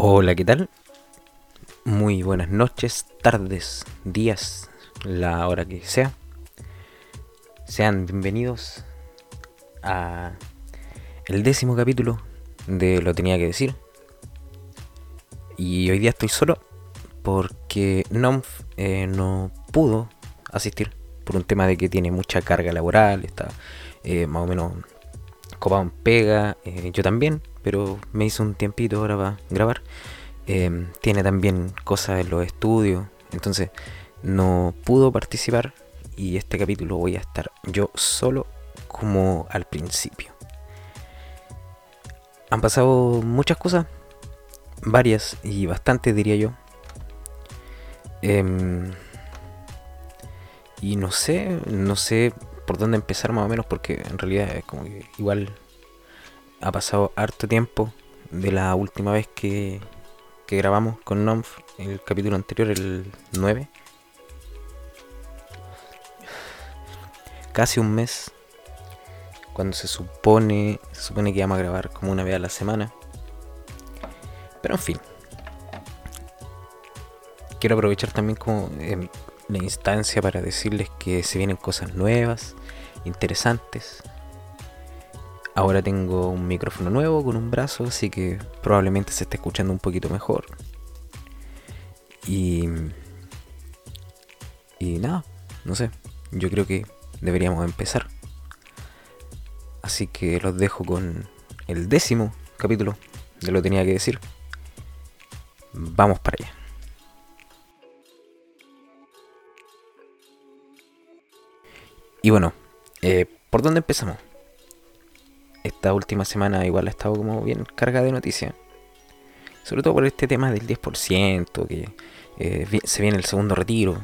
Hola, ¿qué tal? Muy buenas noches, tardes, días, la hora que sea. Sean bienvenidos a el décimo capítulo de Lo tenía que decir. Y hoy día estoy solo porque Nomf eh, no pudo asistir por un tema de que tiene mucha carga laboral, está eh, más o menos copado en pega, eh, yo también, pero me hizo un tiempito ahora para grabar. Em, tiene también cosas en los estudios, entonces no pudo participar y este capítulo voy a estar yo solo como al principio. Han pasado muchas cosas, varias y bastantes diría yo. Em, y no sé, no sé por dónde empezar más o menos porque en realidad es como que igual ha pasado harto tiempo de la última vez que, que grabamos con Nomf, el capítulo anterior, el 9. Casi un mes. Cuando se supone, se supone que vamos a grabar como una vez a la semana. Pero en fin. Quiero aprovechar también como eh, la instancia para decirles que se vienen cosas nuevas, interesantes, Ahora tengo un micrófono nuevo con un brazo, así que probablemente se esté escuchando un poquito mejor. Y. Y nada, no sé. Yo creo que deberíamos empezar. Así que los dejo con el décimo capítulo de lo tenía que decir. Vamos para allá. Y bueno, eh, ¿por dónde empezamos? esta última semana igual ha estado como bien carga de noticias. Sobre todo por este tema del 10%, que eh, se viene el segundo retiro.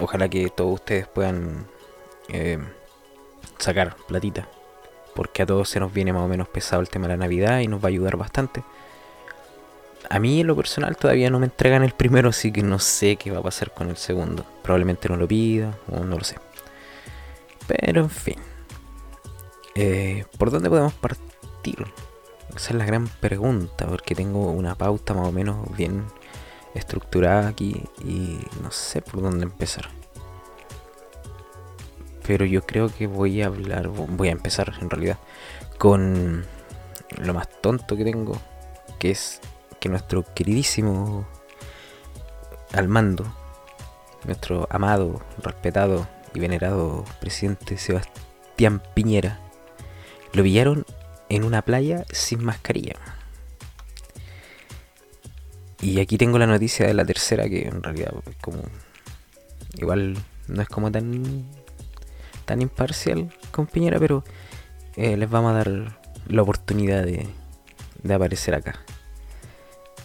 Ojalá que todos ustedes puedan eh, sacar platita. Porque a todos se nos viene más o menos pesado el tema de la Navidad y nos va a ayudar bastante. A mí en lo personal todavía no me entregan el primero, así que no sé qué va a pasar con el segundo. Probablemente no lo pida o no lo sé. Pero en fin. Eh, ¿Por dónde podemos partir? Esa es la gran pregunta, porque tengo una pauta más o menos bien estructurada aquí y no sé por dónde empezar. Pero yo creo que voy a hablar, voy a empezar en realidad con lo más tonto que tengo, que es que nuestro queridísimo al mando, nuestro amado, respetado y venerado presidente Sebastián Piñera, lo pillaron en una playa sin mascarilla. Y aquí tengo la noticia de la tercera que en realidad es como igual no es como tan tan imparcial con Piñera, pero eh, les vamos a dar la oportunidad de, de aparecer acá.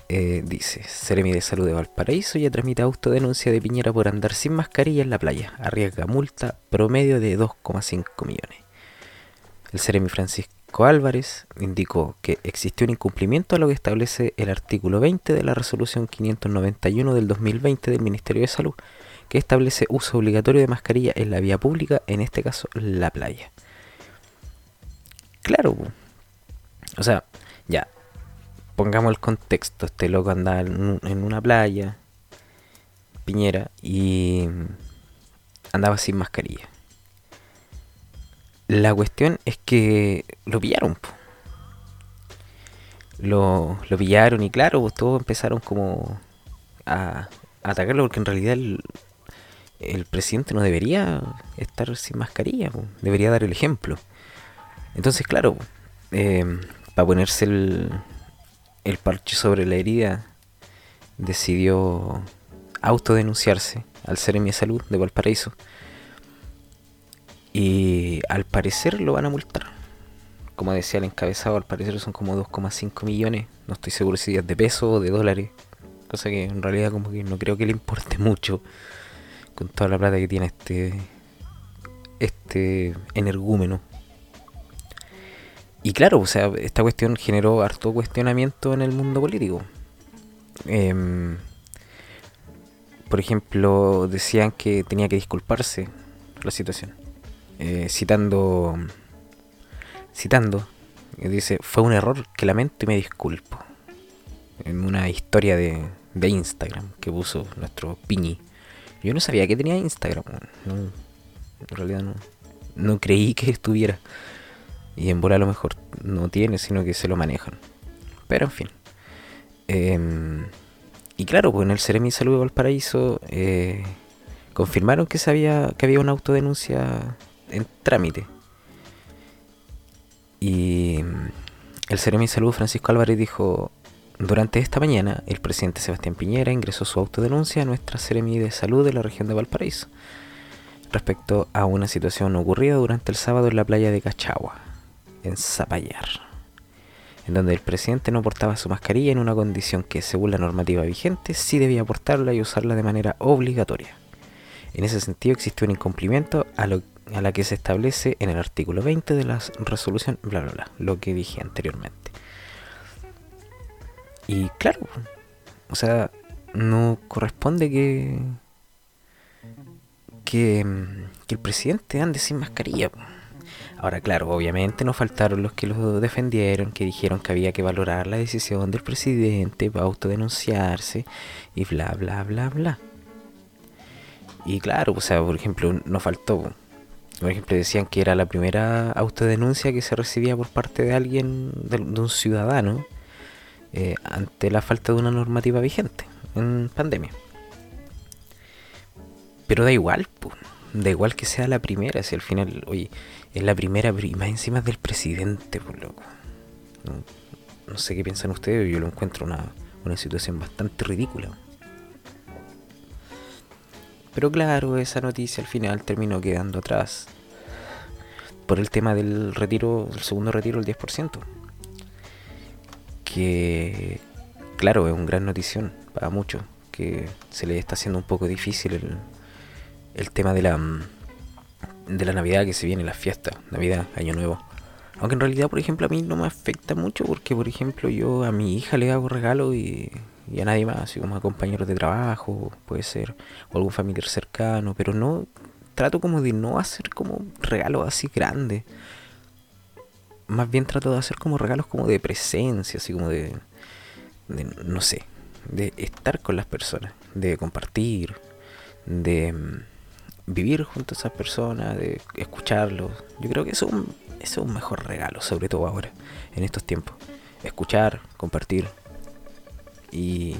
Eh, dice, Seremi de Salud de Valparaíso ya tramita autodenuncia de Piñera por andar sin mascarilla en la playa. Arriesga multa promedio de 2,5 millones. El Seremi Francisco Álvarez indicó que existió un incumplimiento a lo que establece el artículo 20 de la resolución 591 del 2020 del Ministerio de Salud, que establece uso obligatorio de mascarilla en la vía pública, en este caso la playa. Claro, o sea, ya, pongamos el contexto, este loco andaba en una playa, Piñera, y andaba sin mascarilla. La cuestión es que lo pillaron. Lo, lo pillaron y claro, pues todos empezaron como a, atacarlo porque en realidad el, presidente no debería estar sin mascarilla, debería dar el ejemplo. Entonces, claro, em, para ponerse el, el parche sobre la herida, decidió autodenunciarse al ser en mi salud de Valparaíso y al parecer lo van a multar. Como decía el encabezado, al parecer son como 2,5 millones. No estoy seguro si es de peso o de dólares. Cosa que en realidad como que no creo que le importe mucho. Con toda la plata que tiene este. Este energúmeno. Y claro, o sea, esta cuestión generó harto cuestionamiento en el mundo político. Em, por ejemplo, decían que tenía que disculparse la situación. Eh, citando, citando, dice, fue un error que lamento y me disculpo. en una historia de, de Instagram que puso nuestro Piñi. Yo no sabía que tenía Instagram, no, en realidad no, no creí que estuviera. Y en bola a lo mejor no tiene, sino que se lo manejan. Pero en fin. Em, y claro, pues en el Ceremi Salud de Valparaíso eh, confirmaron que, sabía, que había una autodenuncia en trámite. Y em, el Ceremi Salud Francisco Álvarez dijo, durante esta mañana el presidente Sebastián Piñera ingresó su autodenuncia a nuestra Ceremi de Salud de la región de Valparaíso respecto a una situación ocurrida durante el sábado en la playa de Cachagua, en Zapallar, en donde el presidente no portaba su mascarilla en una condición que, según la normativa vigente, sí debía portarla y usarla de manera obligatoria. En ese sentido existe un incumplimiento a, lo, a la que se establece en el artículo 20 de la resolución, bla, bla, bla, lo que dije anteriormente. Y claro, o sea, no corresponde que que, el presidente ande sin mascarilla. Ahora, claro, obviamente no faltaron los que lo defendieron, que dijeron que había que valorar la decisión del presidente para autodenunciarse y bla, bla, bla, bla. Y claro, o sea, por ejemplo, no faltó. Por ejemplo, decían que era la primera autodenuncia que se recibía por parte de alguien, de, un ciudadano, eh, ante la falta de una normativa vigente en pandemia. Pero da igual, da igual que sea la primera, si al final, oye, es la primera prima encima del presidente, por loco. No, sé qué piensan ustedes, yo lo encuentro una, una situación bastante ridícula. Pero claro, esa noticia al final terminó quedando atrás por el tema del retiro, del segundo retiro, el 10%. Que, claro, es un gran notición para muchos, que se le está haciendo un poco difícil el, el tema de la de la Navidad que se viene, las fiestas, Navidad, Año Nuevo. Aunque en realidad, por ejemplo, a mí no me afecta mucho porque, por ejemplo, yo a mi hija le hago regalo y, y a nadie más, así como a compañeros de trabajo, puede ser, o algún familiar cercano, pero no trato como de no hacer como regalos así grandes. Más bien trato de hacer como regalos como de presencia, así como de, de no sé, de estar con las personas, de compartir, de mm, vivir junto a esas personas, de escucharlos. Yo creo que eso es, un, mejor regalo, sobre todo ahora, en estos tiempos. Escuchar, compartir y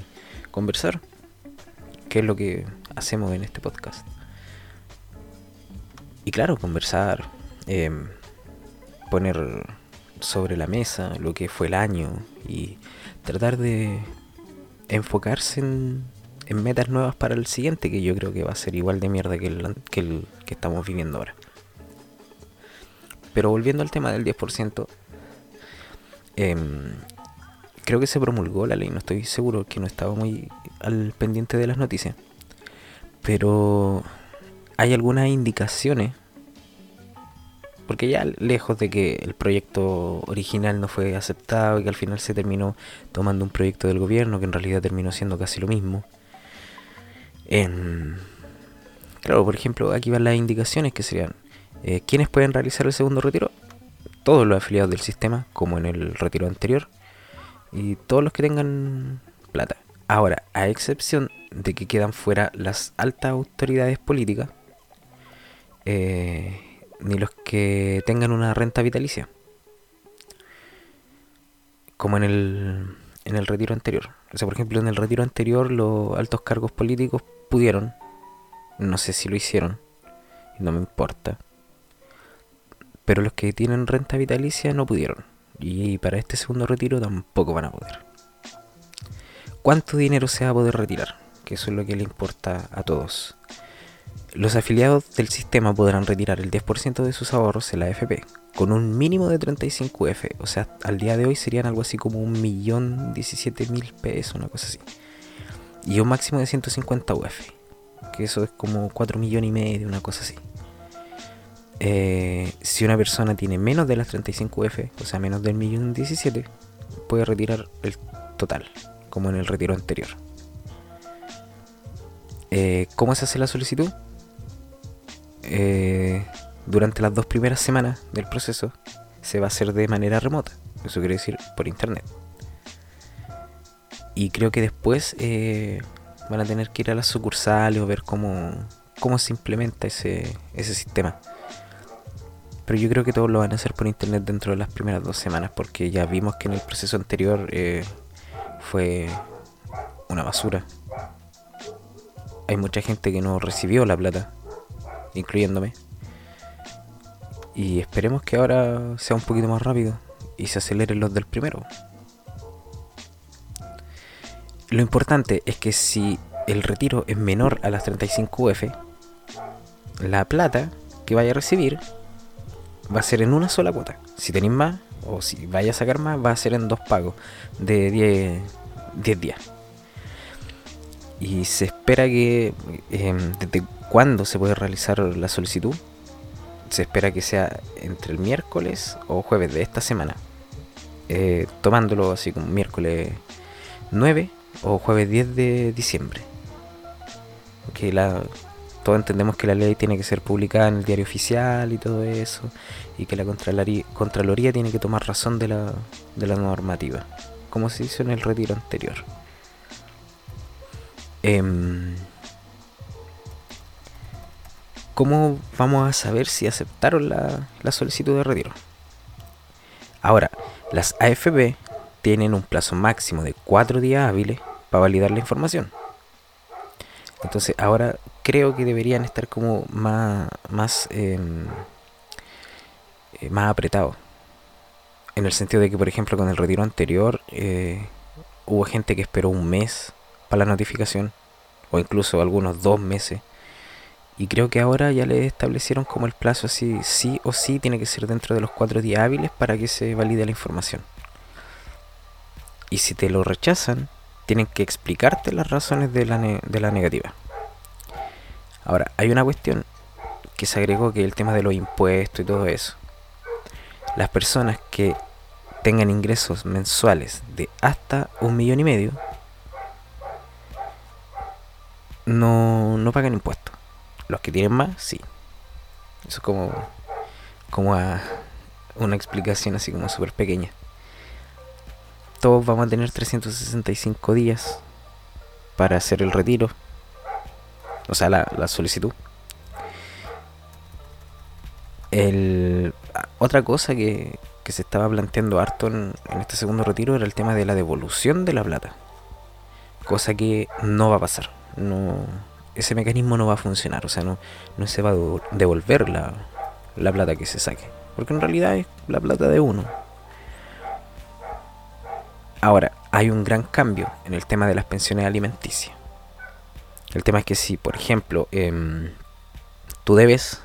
conversar, que es lo que hacemos en este podcast. Y claro, conversar, em, poner sobre la mesa lo que fue el año y tratar de enfocarse en metas nuevas para el siguiente, que yo creo que va a ser igual de mierda que el que, que estamos viviendo ahora. Pero volviendo al tema del 10%, em, creo que se promulgó la ley, no estoy seguro, que no estaba muy al pendiente de las noticias. Pero hay algunas indicaciones, porque ya lejos de que el proyecto original no fue aceptado y que al final se terminó tomando un proyecto del gobierno que en realidad terminó siendo casi lo mismo claro, por ejemplo, aquí van las indicaciones que serían, eh, ¿quiénes pueden realizar el segundo retiro? Todos los afiliados del sistema, como en el retiro anterior, y todos los que tengan plata. Ahora, a excepción de que quedan fuera las altas autoridades políticas, eh, ni los que tengan una renta vitalicia, como en el, en el retiro anterior. O sea, por ejemplo, en el retiro anterior los altos cargos políticos pudieron, no sé si lo hicieron, no me importa, pero los que tienen renta vitalicia no pudieron. Y para este segundo retiro tampoco van a poder. ¿Cuánto dinero se va a poder retirar? Que eso es lo que le importa a todos. Los afiliados del sistema podrán retirar el 10% de sus ahorros en la AFP, con un mínimo de 35 UF. O sea, al día de hoy serían algo así como un millón diecisiete mil pesos, una cosa así. Y un máximo de 150 UF. Que eso es como 4 millones y medio, una cosa así. Eh, si una persona tiene menos de las 35 UF, o sea, menos del millón 17, puede retirar el total, como en el retiro anterior. Eh, ¿Cómo se hace la solicitud? Eh, durante las dos primeras semanas del proceso se va a hacer de manera remota. Eso quiere decir por internet. Y creo que después eh, van a tener que ir a las sucursales o ver cómo, cómo se implementa ese, ese sistema. Pero yo creo que todos lo van a hacer por internet dentro de las primeras dos semanas, porque ya vimos que en el proceso anterior eh, fue una basura. Hay mucha gente que no recibió la plata, incluyéndome. Y esperemos que ahora sea un poquito más rápido y se aceleren los del primero. Lo importante es que si el retiro es menor a las 35 UF, la plata que vaya a recibir va a ser en una sola cuota. Si tenéis más, o si vaya a sacar más, va a ser en dos pagos de 10, 10 días. Y se espera que em, desde cuándo se puede realizar la solicitud. Se espera que sea entre el miércoles o jueves de esta semana. Eh, tomándolo así como miércoles 9 o jueves 10 de diciembre. Que la, todos entendemos que la ley tiene que ser publicada en el diario oficial y todo eso, y que la Contraloría, tiene que tomar razón de la, de la normativa, como se hizo en el retiro anterior. Em, ¿Cómo vamos a saber si aceptaron la, solicitud de retiro? Ahora, las AFB tienen un plazo máximo de 4 días hábiles para validar la información. Entonces ahora creo que deberían estar como más, más, em, eh, más apretados. En el sentido de que, por ejemplo, con el retiro anterior eh, hubo gente que esperó un mes para la notificación, o incluso algunos dos meses. Y creo que ahora ya le establecieron como el plazo así, sí o sí tiene que ser dentro de los cuatro días hábiles para que se valide la información. Y si te lo rechazan, tienen que explicarte las razones de la, de la negativa. Ahora, hay una cuestión que se agregó que es el tema de los impuestos y todo eso. Las personas que tengan ingresos mensuales de hasta un millón y medio no, no pagan impuestos. Los que tienen más, sí. Eso es como, como una explicación así como súper pequeña todos vamos a tener 365 días para hacer el retiro. O sea, la, solicitud. El, otra cosa que, se estaba planteando harto en, este segundo retiro era el tema de la devolución de la plata. Cosa que no va a pasar. No, ese mecanismo no va a funcionar. O sea, no, no se va a devolver la, la plata que se saque. Porque en realidad es la plata de uno. Ahora, hay un gran cambio en el tema de las pensiones alimenticias. El tema es que si, por ejemplo, em, tú debes,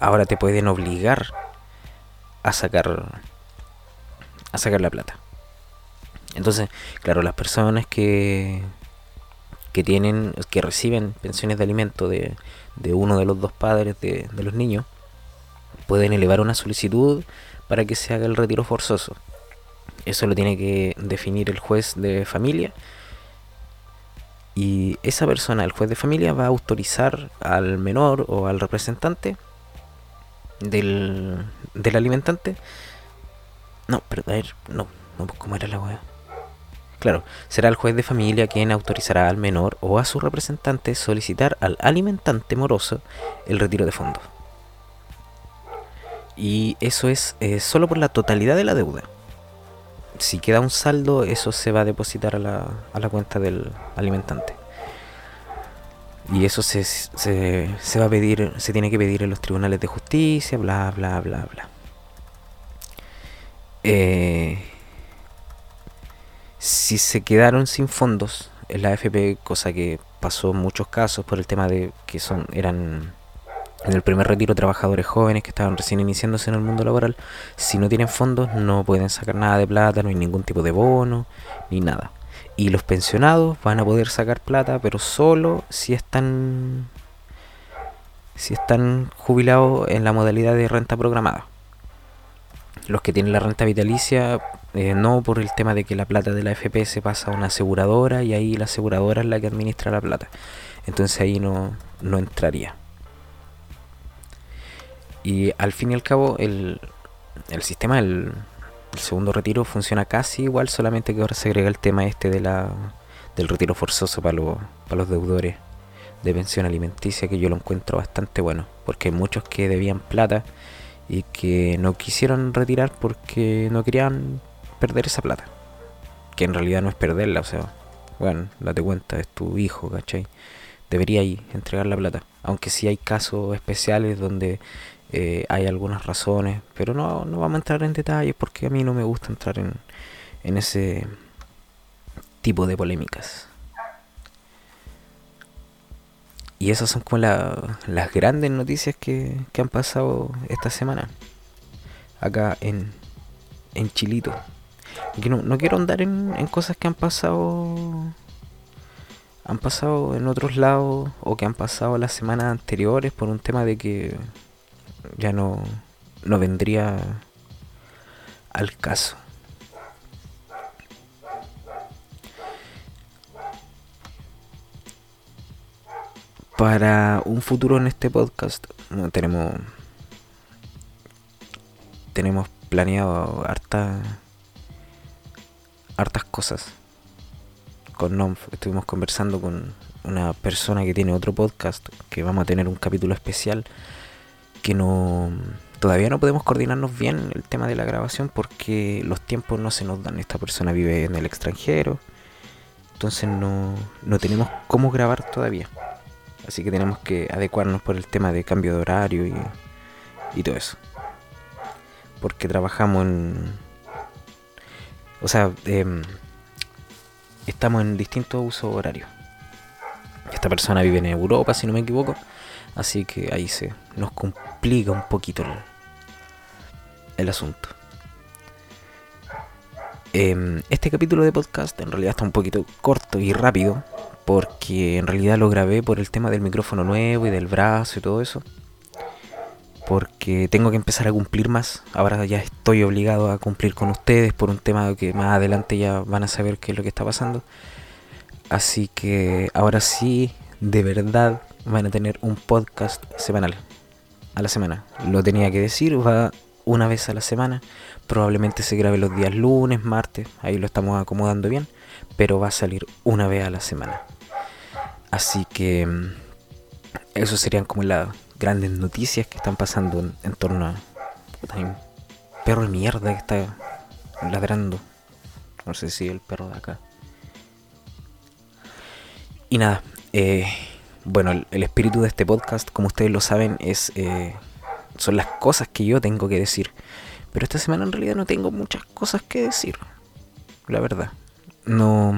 ahora te pueden obligar a sacar a sacar la plata. Entonces, claro, las personas que que tienen que reciben pensiones de alimento de, de uno de los dos padres de, de los niños pueden elevar una solicitud para que se haga el retiro forzoso. Eso lo tiene que definir el juez de familia. Y esa persona, el juez de familia, va a autorizar al menor o al representante del, del alimentante. No, ver, no, no, ¿cómo era la weá? Claro, será el juez de familia quien autorizará al menor o a su representante solicitar al alimentante moroso el retiro de fondos. Y eso es eh, solo por la totalidad de la deuda si queda un saldo, eso se va a depositar a la, a la cuenta del alimentante. Y eso se, se, se, va a pedir, se tiene que pedir en los tribunales de justicia, bla, bla, bla, bla. Eh, si se quedaron sin fondos en la AFP, cosa que pasó en muchos casos por el tema de que son eran en el primer retiro trabajadores jóvenes que estaban recién iniciándose en el mundo laboral, si no tienen fondos no pueden sacar nada de plata, no hay ningún tipo de bono, ni nada. Y los pensionados van a poder sacar plata, pero solo si están si están jubilados en la modalidad de renta programada. Los que tienen la renta vitalicia, eh, no por el tema de que la plata de la FP se pasa a una aseguradora y ahí la aseguradora es la que administra la plata. Entonces ahí no, no entraría. Y al fin y al cabo, el, el sistema del, el segundo retiro funciona casi igual, solamente que ahora se agrega el tema este de la, del retiro forzoso para, para los deudores de pensión alimenticia, que yo lo encuentro bastante bueno, porque hay muchos que debían plata y que no quisieron retirar porque no querían perder esa plata. Que en realidad no es perderla, o sea, bueno, date cuenta, es tu hijo, ¿cachai? Debería ir entregar la plata. Aunque sí hay casos especiales donde eh, hay algunas razones, pero no, no vamos a entrar en detalles porque a mí no me gusta entrar en, en ese tipo de polémicas. Y esas son como las grandes noticias que, que, han pasado esta semana. Acá en, en Chilito. No, no, quiero andar en, cosas que han pasado. Han pasado en otros lados. O que han pasado las semanas anteriores. Por un tema de que ya no, no vendría al caso. Para un futuro en este podcast tenemos tenemos planeado harta, hartas cosas. Con Nomf estuvimos conversando con una persona que tiene otro podcast que vamos a tener un capítulo especial que no todavía no podemos coordinarnos bien el tema de la grabación porque los tiempos no se nos dan. Esta persona vive en el extranjero, entonces no, no tenemos cómo grabar todavía. Así que tenemos que adecuarnos por el tema de cambio de horario y, y todo eso. Porque trabajamos en... O sea, eh, estamos en distintos usos horarios. Esta persona vive en Europa, si no me equivoco. Así que ahí se nos complica un poquito el, asunto. Em, este capítulo de podcast en realidad está un poquito corto y rápido porque en realidad lo grabé por el tema del micrófono nuevo y del brazo y todo eso. Porque tengo que empezar a cumplir más. Ahora ya estoy obligado a cumplir con ustedes por un tema que más adelante ya van a saber qué es lo que está pasando. Así que ahora sí, de verdad, van a tener un podcast semanal. A la semana. Lo tenía que decir, va una vez a la semana. Probablemente se grabe los días lunes, martes. Ahí lo estamos acomodando bien. Pero va a salir una vez a la semana. Así que mm, eso serían como las grandes noticias que están pasando en, torno a... Un perro de mierda que está ladrando. No sé si el perro de acá. Y nada, eh, bueno, el, espíritu de este podcast, como ustedes lo saben, es eh, son las cosas que yo tengo que decir. Pero esta semana en realidad no tengo muchas cosas que decir. La verdad. No.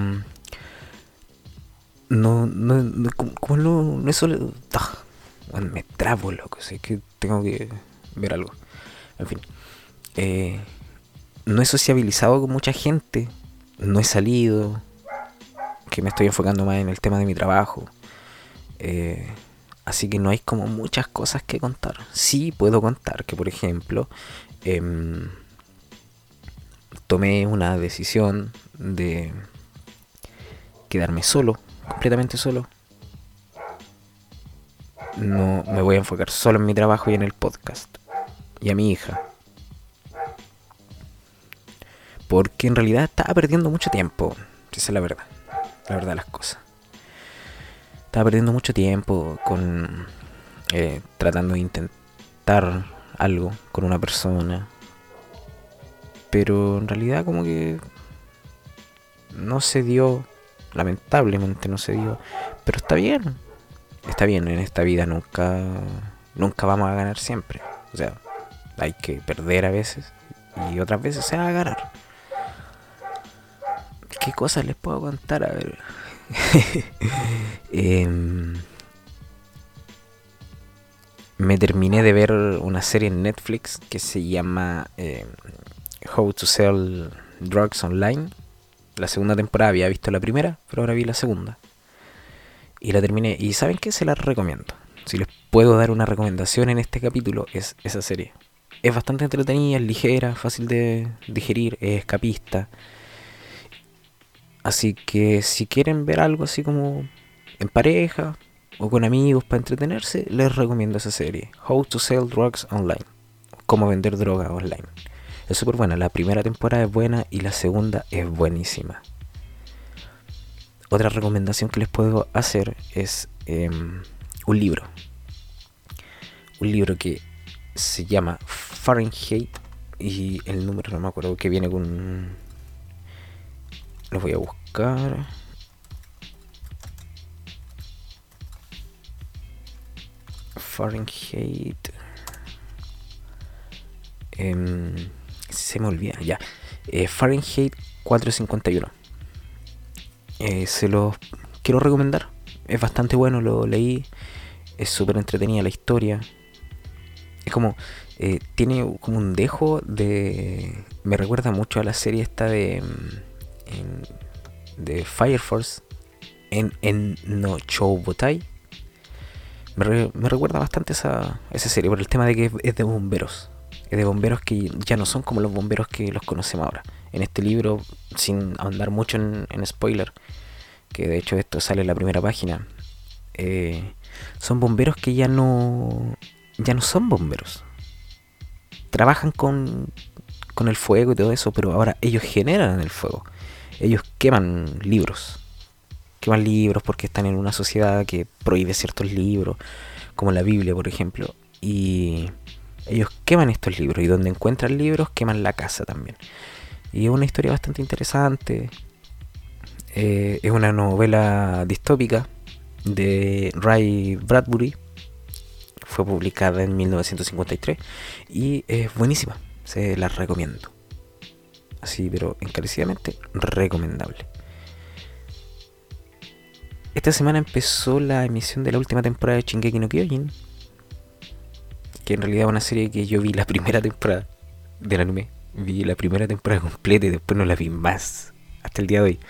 No, no, no como no, no es solo. Ah, me trabo, loco. Así que tengo que ver algo. En fin. Eh, no he sociabilizado con mucha gente. No he salido. Que me estoy enfocando más en el tema de mi trabajo. Eh, así que no hay como muchas cosas que contar. Sí puedo contar que, por ejemplo, em, tomé una decisión de quedarme solo, completamente solo. No me voy a enfocar solo en mi trabajo y en el podcast. Y a mi hija. Porque en realidad estaba perdiendo mucho tiempo. Esa es la verdad. La verdad de las cosas estaba perdiendo mucho tiempo con eh, tratando de intentar algo con una persona. Pero en realidad como que no se dio, lamentablemente no se dio. Pero está bien, está bien, en esta vida nunca, nunca vamos a ganar siempre. O sea, hay que perder a veces y otras veces se va a ganar. ¿Qué cosas les puedo contar? A ver. Em, me terminé de ver una serie en Netflix que se llama em, How to Sell Drugs Online. La segunda temporada había visto la primera, pero ahora vi la segunda. Y la terminé. Y ¿saben qué? Se la recomiendo. Si les puedo dar una recomendación en este capítulo, es esa serie. Es bastante entretenida, es ligera, fácil de digerir, es escapista. Así que si quieren ver algo así como en pareja o con amigos para entretenerse, les recomiendo esa serie. How to Sell Drugs Online. Cómo vender droga online. Es súper buena. La primera temporada es buena y la segunda es buenísima. Otra recomendación que les puedo hacer es em, un libro. Un libro que se llama Fahrenheit y el número no me acuerdo que viene con... Lo voy a buscar. Fahrenheit. Em, se me olvida, ya. Eh, Fahrenheit 451. Eh, se los quiero recomendar. Es bastante bueno, lo leí. Es súper entretenida la historia. Es como. Eh, tiene como un dejo de. Me recuerda mucho a la serie esta de. de Fire Force. En, en No Choubotai. Me, me recuerda bastante esa, esa serie por el tema de que es de bomberos de bomberos que ya no son como los bomberos que los conocemos ahora. En este libro, sin ahondar mucho en, spoiler, que de hecho esto sale en la primera página, eh, son bomberos que ya no, ya no son bomberos. Trabajan con, con el fuego y todo eso, pero ahora ellos generan el fuego. Ellos queman libros. Queman libros porque están en una sociedad que prohíbe ciertos libros, como la Biblia, por ejemplo. Y ellos queman estos libros y donde encuentran libros queman la casa también. Y es una historia bastante interesante. Eh, es una novela distópica de Ray Bradbury. Fue publicada en 1953 y es buenísima. Se la recomiendo. Así, pero encarecidamente recomendable. Esta semana empezó la emisión de la última temporada de Shingeki no Kyojin, que en realidad es una serie que yo vi la primera temporada del anime. Vi la primera temporada completa y después no la vi más hasta el día de hoy.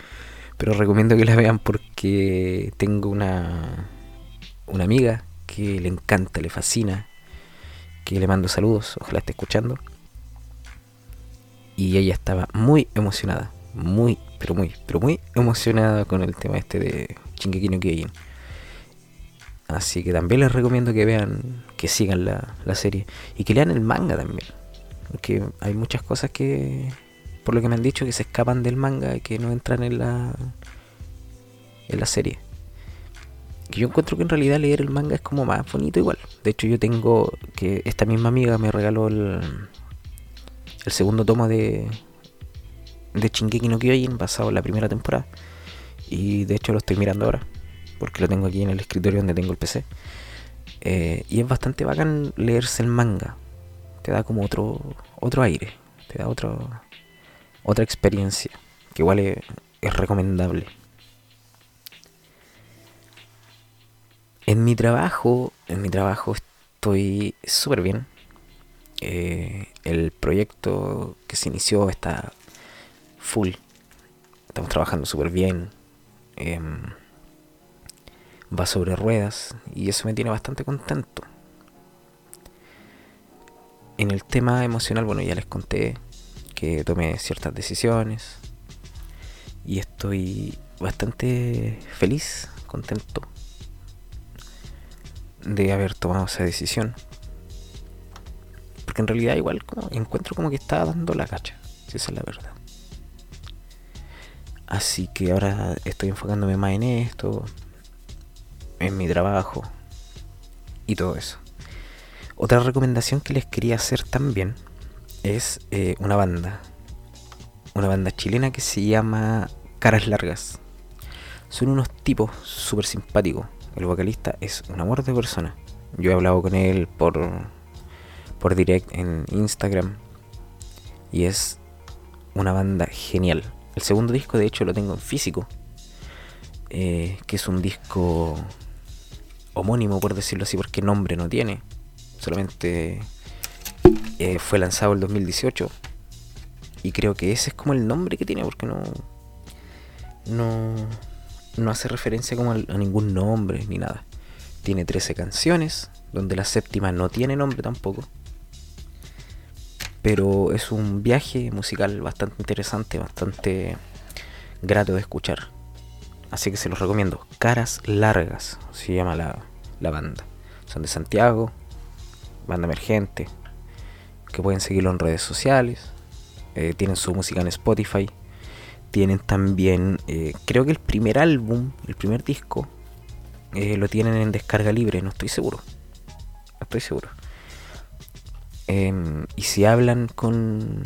Pero recomiendo que la vean porque tengo una, una amiga que le encanta, le fascina, que le mando saludos, ojalá esté escuchando. Y ella estaba muy emocionada, muy, pero muy, pero muy emocionada con el tema este de Shingeki no Kyojin. Así que también les recomiendo que vean, que sigan la, serie y que lean el manga también. Porque hay muchas cosas que, por lo que me han dicho, que se escapan del manga y que no entran en la, en la serie. Que yo encuentro que en realidad leer el manga es como más bonito igual. De hecho yo tengo que esta misma amiga me regaló el, el segundo tomo de, de Shingeki no Kyojin basado en la primera temporada. Y de hecho lo estoy mirando ahora porque lo tengo aquí en el escritorio donde tengo el PC. Eh, y es bastante bacán leerse el manga. Te da como otro, otro aire, te da otro, otra experiencia, que igual es, recomendable. En mi trabajo, en mi trabajo estoy súper bien. Eh, el proyecto que se inició está full. Estamos trabajando súper bien. Em, va sobre ruedas y eso me tiene bastante contento. En el tema emocional, bueno, ya les conté que tomé ciertas decisiones y estoy bastante feliz, contento de haber tomado esa decisión. Porque en realidad igual como encuentro como que estaba dando la cacha, si esa es la verdad. Así que ahora estoy enfocándome más en esto, en mi trabajo y todo eso. Otra recomendación que les quería hacer también es eh, una banda. Una banda chilena que se llama Caras Largas. Son unos tipos súper simpáticos. El vocalista es un amor de persona. Yo he hablado con él por, por direct en Instagram. Y es una banda genial. El segundo disco de hecho lo tengo en físico. Eh, que es un disco homónimo, por decirlo así, porque nombre no tiene. Solamente eh, fue lanzado el 2018. Y creo que ese es como el nombre que tiene, porque no. No, no hace referencia como a, ningún nombre ni nada. Tiene 13 canciones, donde la séptima no tiene nombre tampoco. Pero es un viaje musical bastante interesante, bastante grato de escuchar. Así que se los recomiendo. Caras Largas se llama la, banda. Son de Santiago, banda emergente, que pueden seguirlo en redes sociales. eh, tienen su música en Spotify, tienen también, eh, creo que el primer álbum, el primer disco, eh, lo tienen en descarga libre, no estoy seguro, no estoy seguro. Em, y si hablan con,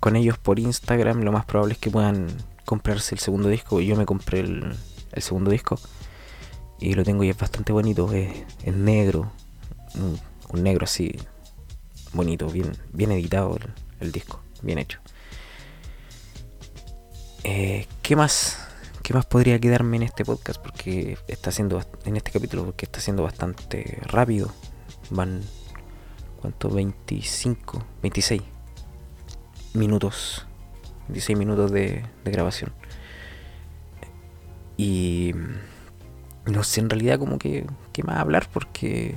con ellos por Instagram, lo más probable es que puedan comprarse el segundo disco. Yo me compré el, segundo disco y lo tengo y es bastante bonito, es, negro, un, negro así bonito, bien, bien editado el disco, bien hecho. Eh, ¿Qué más? ¿Qué más podría quedarme en este podcast? Porque está siendo, en este capítulo, porque está siendo bastante rápido. Van, ¿cuánto? 25, 26 minutos. 26 minutos de, grabación. Y no sé en realidad como que qué más hablar porque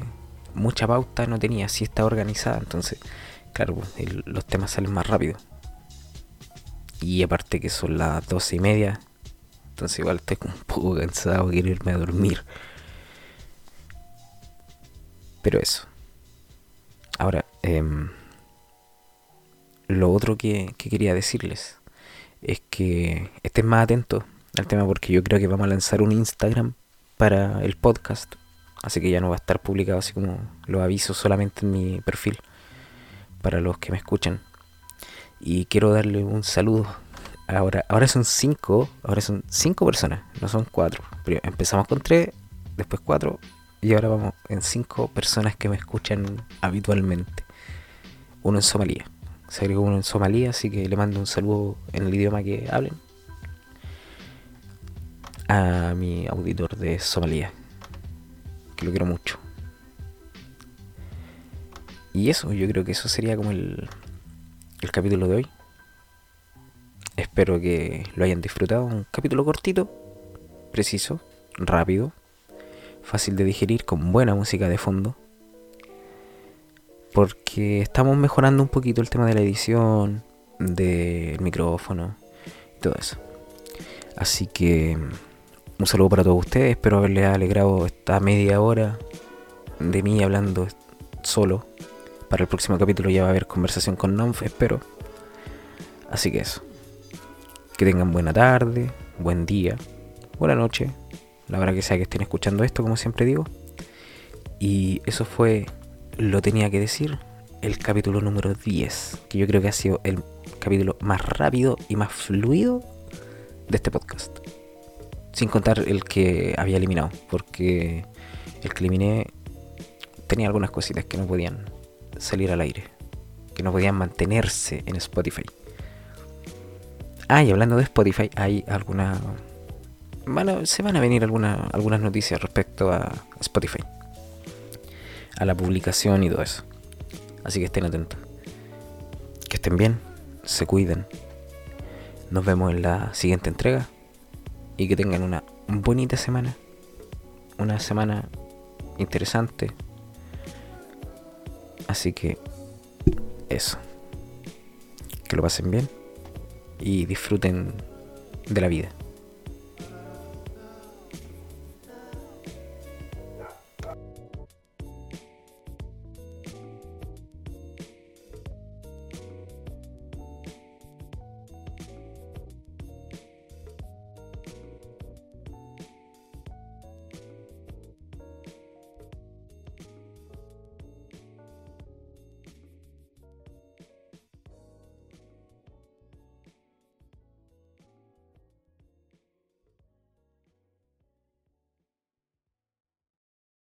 mucha pauta no tenía, si está organizada, entonces claro, los temas salen más rápido. Y aparte que son las doce y media. Entonces igual estoy un poco cansado, quiero irme a dormir. Pero eso. Ahora, em, lo otro que, quería decirles es que estén más atentos al tema porque yo creo que vamos a lanzar un Instagram para el podcast. Así que ya no va a estar publicado así como lo aviso solamente en mi perfil para los que me escuchan y quiero darle un saludo. Ahora, ahora son cinco, ahora son cinco personas, no son cuatro. empezamos con tres, después cuatro y ahora vamos en cinco personas que me escuchan habitualmente. Uno en Somalia. Se agregó uno en Somalia, así que le mando un saludo en el idioma que hablen. A mi auditor de Somalia. Que lo quiero mucho. Y eso, yo creo que eso sería como el, el capítulo de hoy. Espero que lo hayan disfrutado. Un capítulo cortito, preciso, rápido, fácil de digerir, con buena música de fondo. Porque estamos mejorando un poquito el tema de la edición, del micrófono y todo eso. Así que un saludo para todos ustedes. Espero haberles alegrado esta media hora de mí hablando solo para el próximo capítulo ya va a haber conversación con Nonf, espero. Así que eso. Que tengan buena tarde, buen día, buena noche, la hora que sea que estén escuchando esto, como siempre digo. Y eso fue, lo tenía que decir, el capítulo número 10, que yo creo que ha sido el capítulo más rápido y más fluido de este podcast. Sin contar el que había eliminado, porque el que eliminé tenía algunas cositas que no podían salir al aire, que no podían mantenerse en Spotify. Ah, y hablando de Spotify, hay alguna. Bueno, se van a venir alguna, algunas noticias respecto a Spotify, a la publicación y todo eso. Así que estén atentos. Que estén bien, se cuiden. Nos vemos en la siguiente entrega y que tengan una bonita semana. Una semana interesante, Así que eso. Que lo pasen bien y disfruten de la vida.